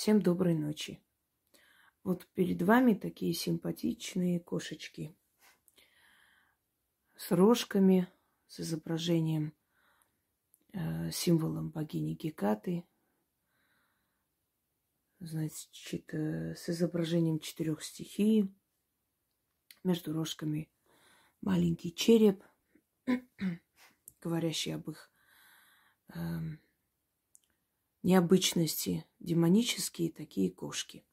Всем доброй ночи. Вот перед вами такие симпатичные кошечки с рожками, с изображением, э, символом богини Гекаты, значит, э, с изображением четырех стихий. Между рожками маленький череп, говорящий об их э, необычности, демонические такие кошки.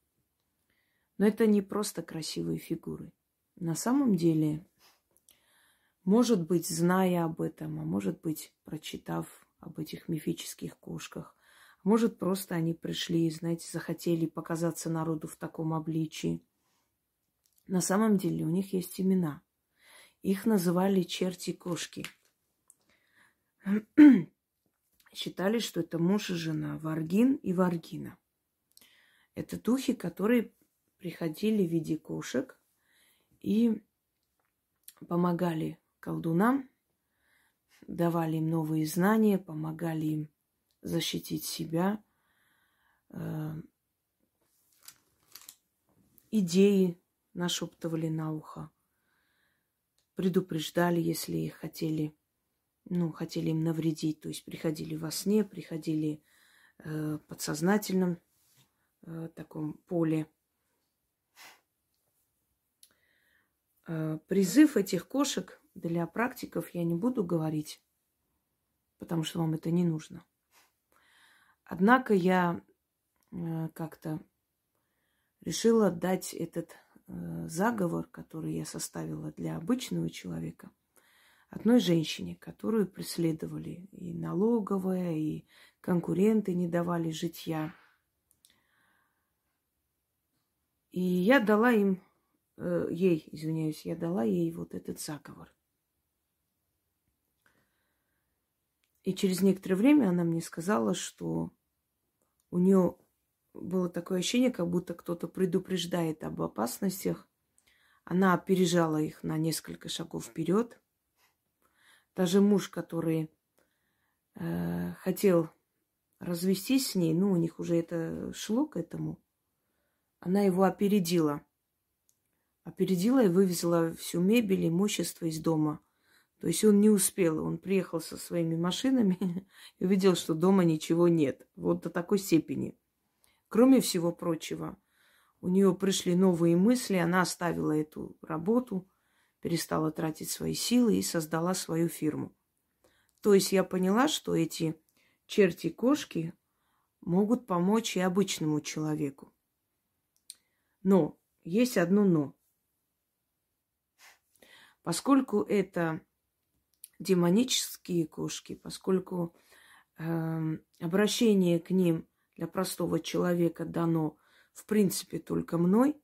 Но это не просто красивые фигуры. На самом деле, может быть, зная об этом, а может быть, прочитав об этих мифических кошках, а может, просто они пришли знаете, захотели показаться народу в таком обличии. На самом деле у них есть имена. Их называли черти-кошки. Считали, что это муж и жена, Варгин и Варгина. Это духи, которые приходили в виде кошек и помогали колдунам, давали им новые знания, помогали им защитить себя, э, идеи нашептывали на ухо, предупреждали, если хотели, ну, хотели им навредить, то есть приходили во сне, приходили э, подсознательном э, таком поле – Э, призыв этих кошек для практиков я не буду говорить, потому что вам это не нужно. Однако я э, как-то решила дать этот э, заговор, который я составила для обычного человека, одной женщине, которую преследовали и налоговая, и конкуренты не давали житья. И я дала им э, ей, извиняюсь, я дала ей вот этот заговор. И через некоторое время она мне сказала, что у нее было такое ощущение, как будто кто-то предупреждает об опасностях. Она опережала их на несколько шагов вперед. Даже муж, который э, хотел развестись с ней, ну, у них уже это шло к этому, она его опередила опередила и вывезла всю мебель, имущество из дома. То есть он не успел, он приехал со своими машинами и увидел, что дома ничего нет. Вот до такой степени. Кроме всего прочего, у нее пришли новые мысли, она оставила эту работу, перестала тратить свои силы и создала свою фирму. То есть я поняла, что эти черти-кошки могут помочь и обычному человеку. Но есть одно но. Поскольку это демонические кошки, поскольку э, обращение к ним для простого человека дано, в принципе, только мной,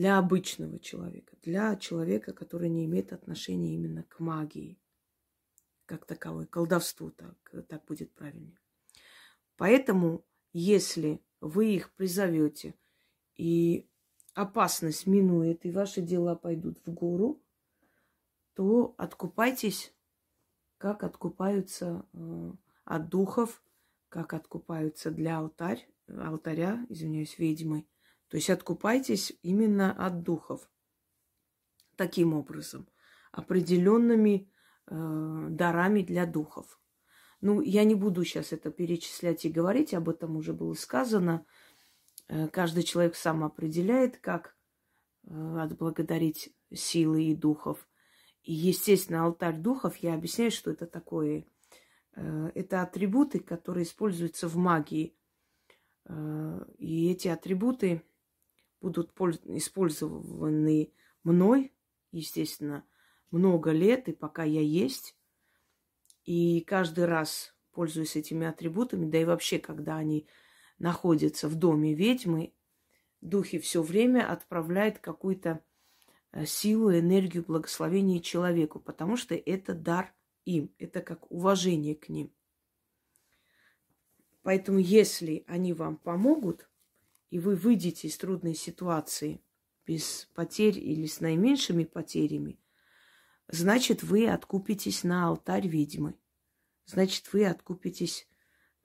для обычного человека, для человека, который не имеет отношения именно к магии, как таковой, колдовству, так, так будет правильнее. Поэтому, если вы их призовете и опасность минует, и ваши дела пойдут в гору, то откупайтесь, как откупаются э, от духов, как откупаются для алтарь, алтаря, извиняюсь, ведьмы. То есть откупайтесь именно от духов. Таким образом, определенными э, дарами для духов. Ну, я не буду сейчас это перечислять и говорить, об этом уже было сказано. Э, каждый человек сам определяет, как э, отблагодарить силы и духов. И, естественно, алтарь духов, я объясняю, что это такое. Э, это атрибуты, которые используются в магии. И эти атрибуты будут использованы мной, естественно, много лет, и пока я есть. И каждый раз, пользуясь этими атрибутами, да и вообще, когда они находится в доме ведьмы, духи все время отправляют какую-то э, силу, энергию, благословение человеку, потому что это дар им, это как уважение к ним. Поэтому, если они вам помогут, и вы выйдете из трудной ситуации без потерь или с наименьшими потерями, значит, вы откупитесь на алтарь ведьмы. Значит, вы откупитесь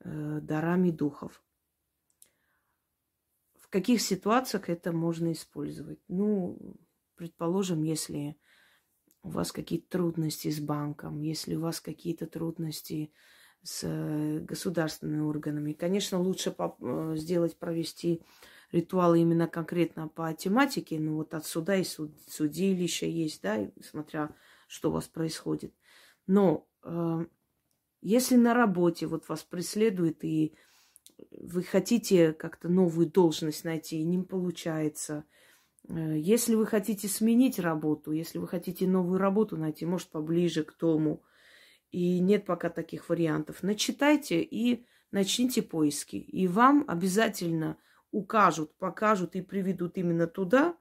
э, дарами духов. каких ситуациях это можно использовать? Ну, предположим, если у вас какие-то трудности с банком, если у вас какие-то трудности с э, государственными органами. Конечно, лучше э, сделать, провести ритуалы именно конкретно по тематике, ну вот от суда и суд, судилища есть, да, смотря что у вас происходит. Но э, если на работе вот вас преследует и вы хотите как-то новую должность найти, и не получается, э, если вы хотите сменить работу, если вы хотите новую работу найти, может, поближе к дому, и нет пока таких вариантов, начитайте и начните поиски. И вам обязательно укажут, покажут и приведут именно туда,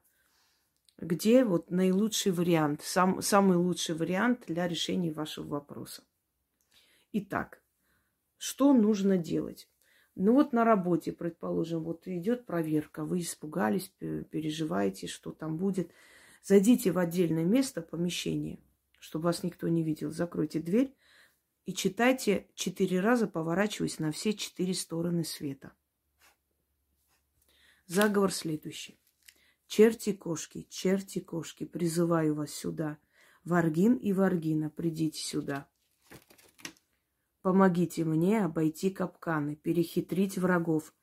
где вот наилучший вариант, сам, самый лучший вариант для решения вашего вопроса. Итак, что нужно делать? Ну вот на работе, предположим, вот идет проверка, вы испугались, переживаете, что там будет. Зайдите в отдельное место, помещение, чтобы вас никто не видел. Закройте дверь и читайте четыре раза, поворачиваясь на все четыре стороны света. Заговор следующий. Черти кошки, черти кошки, призываю вас сюда. Варгин и Варгина, придите сюда. Помогите мне обойти капканы, перехитрить врагов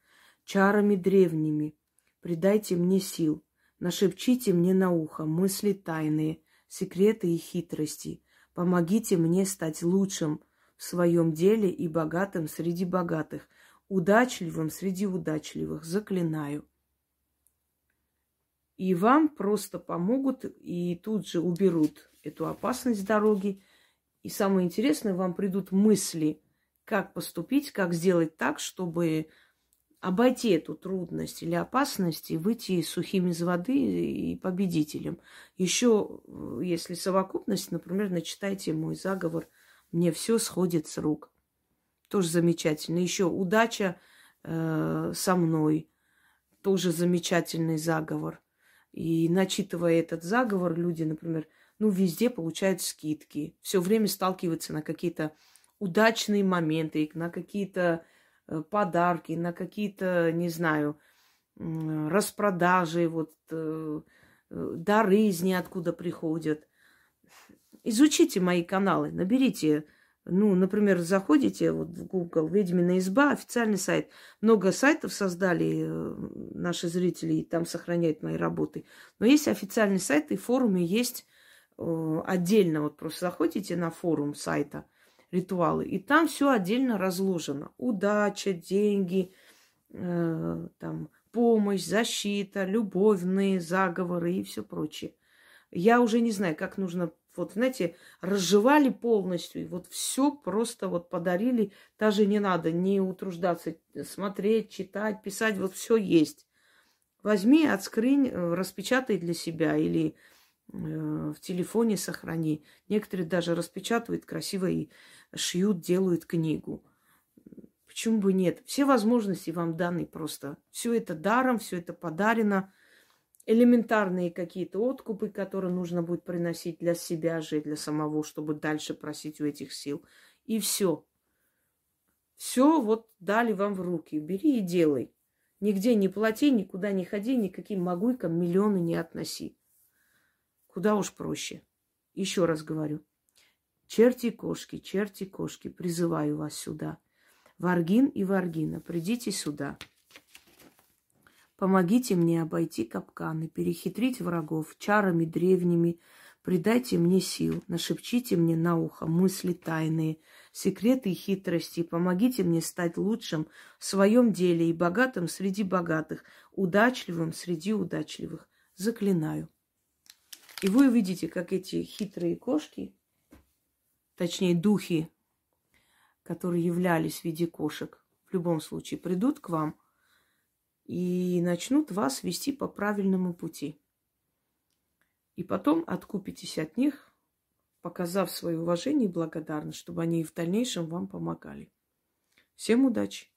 чарами древними. Придайте мне сил, нашепчите мне на ухо мысли тайные, секреты и хитрости. Помогите мне стать лучшим в своем деле и богатым среди богатых, удачливым среди удачливых. Заклинаю. И вам просто помогут и тут же уберут эту опасность дороги, и самое интересное, вам придут мысли, как поступить, как сделать так, чтобы обойти эту трудность или опасность и выйти сухим из воды и победителем. Еще, э, если совокупность, например, начитайте мой заговор «Мне все сходит с рук». Тоже замечательно. Еще удача э, со мной. Тоже замечательный заговор. И начитывая этот заговор, люди, например, ну, везде получают скидки, все время сталкиваются на какие-то удачные моменты, на какие-то подарки, на какие-то, не знаю, распродажи, вот э, э, дары из ниоткуда приходят. Изучите мои каналы, наберите, ну, например, заходите вот в Google «Ведьмина изба», официальный сайт. Много сайтов создали наши зрители, и там сохраняют мои работы. Но есть официальный сайт, и в форуме есть Э, отдельно, вот просто заходите на форум сайта ритуалы, и там все отдельно разложено. Удача, деньги, э, там, помощь, защита, любовные заговоры и все прочее. Я уже не знаю, как нужно, вот, знаете, разжевали полностью, и вот все просто вот подарили, даже не надо не утруждаться, смотреть, читать, писать, вот все есть. Возьми, отскрынь, э, распечатай для себя или Э, в телефоне сохрани. Некоторые даже распечатывают красиво и шьют, делают книгу. Почему бы нет? Все возможности вам даны просто. Все это даром, все это подарено. Элементарные какие-то откупы, которые нужно будет приносить для себя же, для самого, чтобы дальше просить у этих сил. И все. Все вот дали вам в руки. Бери и делай. Нигде не плати, никуда не ходи, никаким могуйкам миллионы не относи. Куда уж проще. Еще раз говорю. Черти кошки, черти кошки, призываю вас сюда. Варгин и Варгина, придите сюда. Помогите мне обойти капканы, перехитрить врагов чарами древними, придайте мне сил, нашепчите мне на ухо мысли тайные, секреты и хитрости, помогите мне стать лучшим в своем деле и богатым среди богатых, удачливым среди удачливых. Заклинаю. И вы увидите, как эти хитрые кошки, точнее духи, которые являлись в виде кошек, в любом случае придут к вам и начнут вас вести по правильному пути. И потом откупитесь от них, показав свое уважение и благодарность, чтобы они и в дальнейшем вам помогали. Всем удачи!